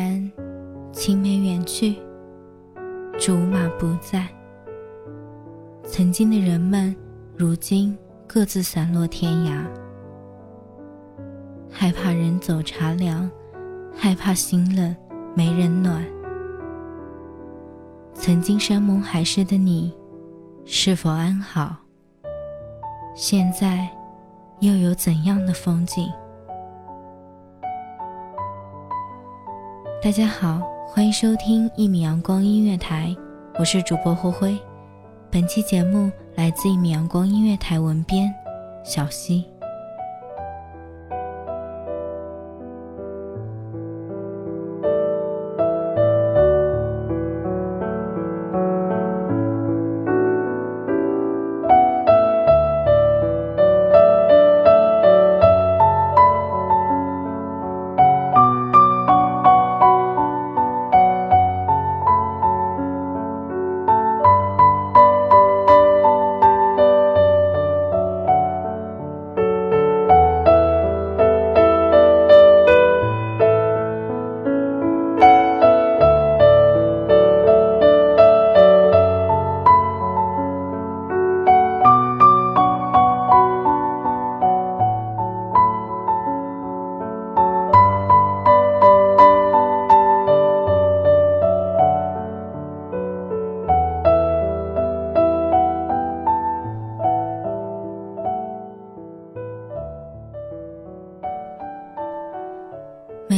然，青梅远去，竹马不在。曾经的人们，如今各自散落天涯。害怕人走茶凉，害怕心冷没人暖。曾经山盟海誓的你，是否安好？现在，又有怎样的风景？大家好，欢迎收听一米阳光音乐台，我是主播灰灰。本期节目来自一米阳光音乐台文编小溪。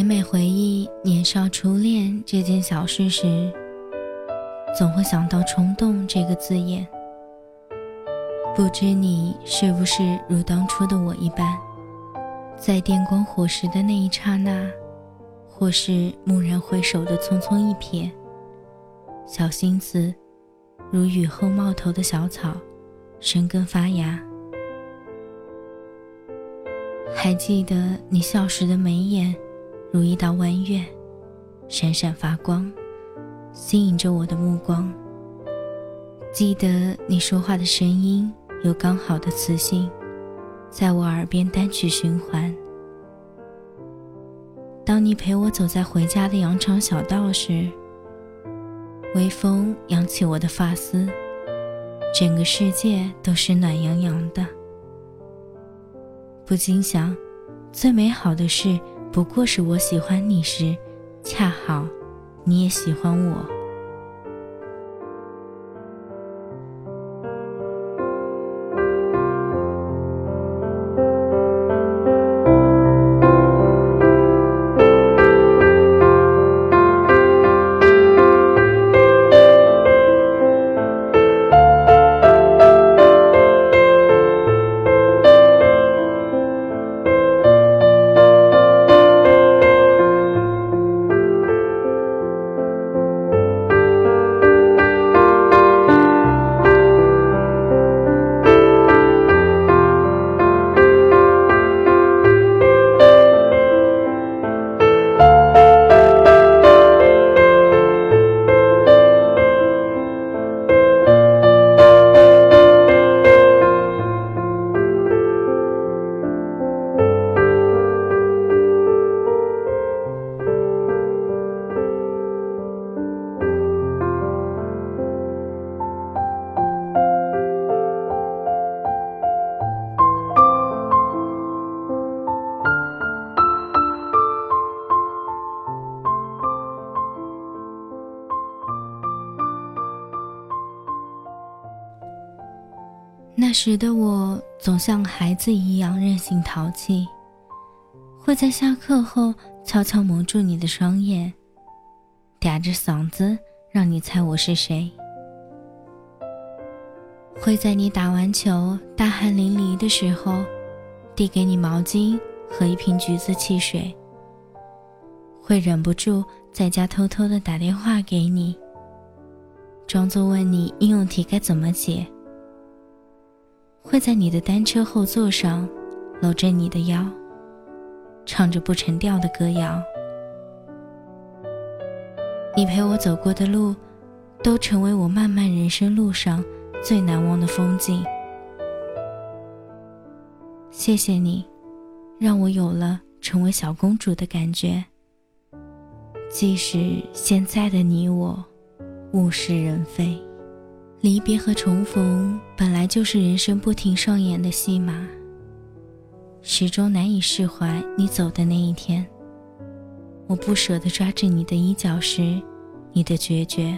每每回忆年少初恋这件小事时，总会想到“冲动”这个字眼。不知你是不是如当初的我一般，在电光火石的那一刹那，或是蓦然回首的匆匆一瞥，小心思如雨后冒头的小草，生根发芽。还记得你笑时的眉眼。如一道弯月，闪闪发光，吸引着我的目光。记得你说话的声音有刚好的磁性，在我耳边单曲循环。当你陪我走在回家的羊肠小道时，微风扬起我的发丝，整个世界都是暖洋洋的。不禁想，最美好的事。不过是我喜欢你时，恰好你也喜欢我。时的我总像孩子一样任性淘气，会在下课后悄悄蒙住你的双眼，嗲着嗓子让你猜我是谁。会在你打完球大汗淋漓的时候，递给你毛巾和一瓶橘子汽水。会忍不住在家偷偷的打电话给你，装作问你应用题该怎么解。会在你的单车后座上，搂着你的腰，唱着不成调的歌谣。你陪我走过的路，都成为我漫漫人生路上最难忘的风景。谢谢你，让我有了成为小公主的感觉。即使现在的你我，物是人非，离别和重逢本来就是人生不停上演的戏码。始终难以释怀你走的那一天，我不舍得抓着你的衣角时，你的决绝。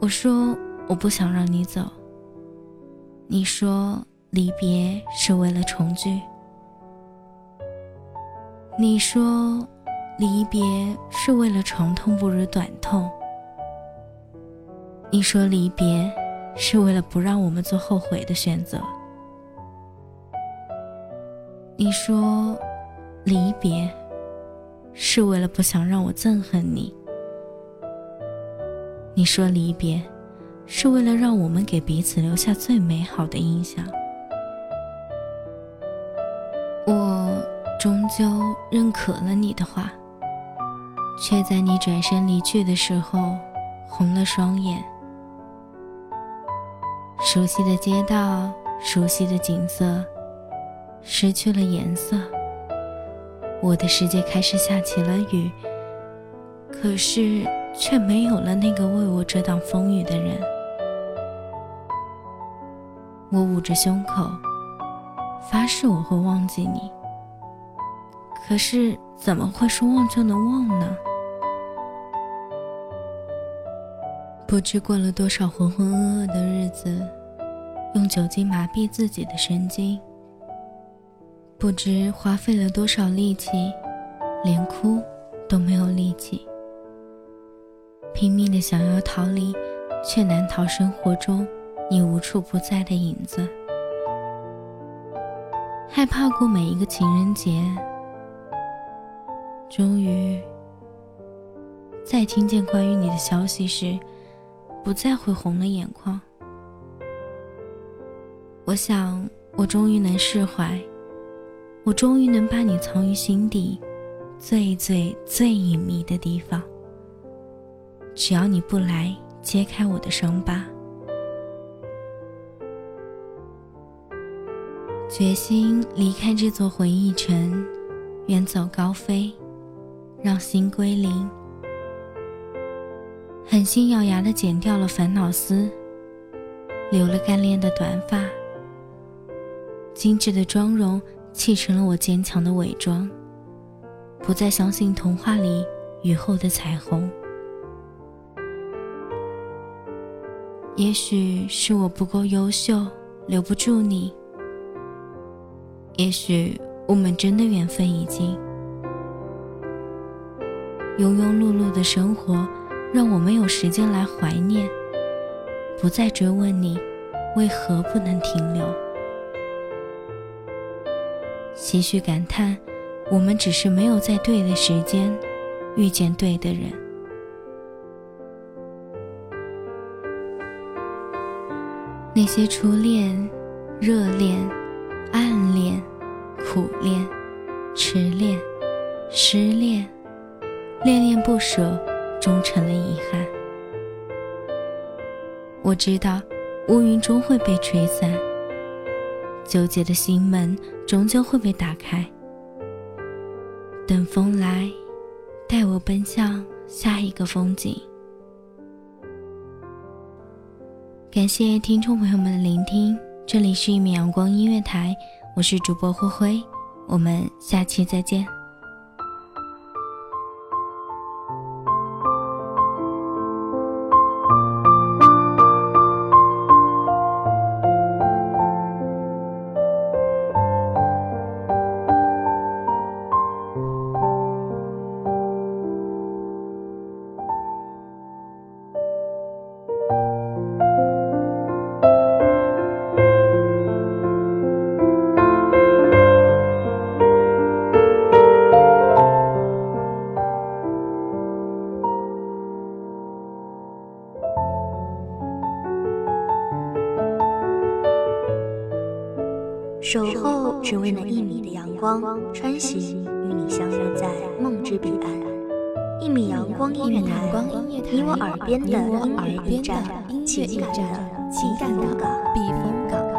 我说我不想让你走，你说离别是为了重聚，你说。离别是为了长痛不如短痛。你说离别是为了不让我们做后悔的选择。你说离别是为了不想让我憎恨你。你说离别是为了让我们给彼此留下最美好的印象。我终究认可了你的话。却在你转身离去的时候，红了双眼。熟悉的街道，熟悉的景色，失去了颜色。我的世界开始下起了雨，可是却没有了那个为我遮挡风雨的人。我捂着胸口，发誓我会忘记你。可是怎么会说忘就能忘呢？不知过了多少浑浑噩噩的日子，用酒精麻痹自己的神经。不知花费了多少力气，连哭都没有力气。拼命的想要逃离，却难逃生活中你无处不在的影子。害怕过每一个情人节。终于，在听见关于你的消息时，不再会红了眼眶。我想，我终于能释怀，我终于能把你藏于心底最最最隐秘的地方。只要你不来揭开我的伤疤，决心离开这座回忆城，远走高飞。让心归零，狠心咬牙的剪掉了烦恼丝，留了干练的短发，精致的妆容砌成了我坚强的伪装，不再相信童话里雨后的彩虹。也许是我不够优秀，留不住你；也许我们真的缘分已尽。庸庸碌碌的生活，让我没有时间来怀念，不再追问你为何不能停留。唏嘘感叹，我们只是没有在对的时间遇见对的人。那些初恋、热恋、暗恋、苦恋、痴恋、失恋。恋恋不舍，终成了遗憾。我知道，乌云终会被吹散，纠结的心门终究会被打开。等风来，带我奔向下一个风景。感谢听众朋友们的聆听，这里是一米阳光音乐台，我是主播灰灰，我们下期再见。守候只为那一米的阳光，穿行与你相约在梦之彼岸。一米阳光音乐台，你我耳边的音乐驿站，情感的避风港。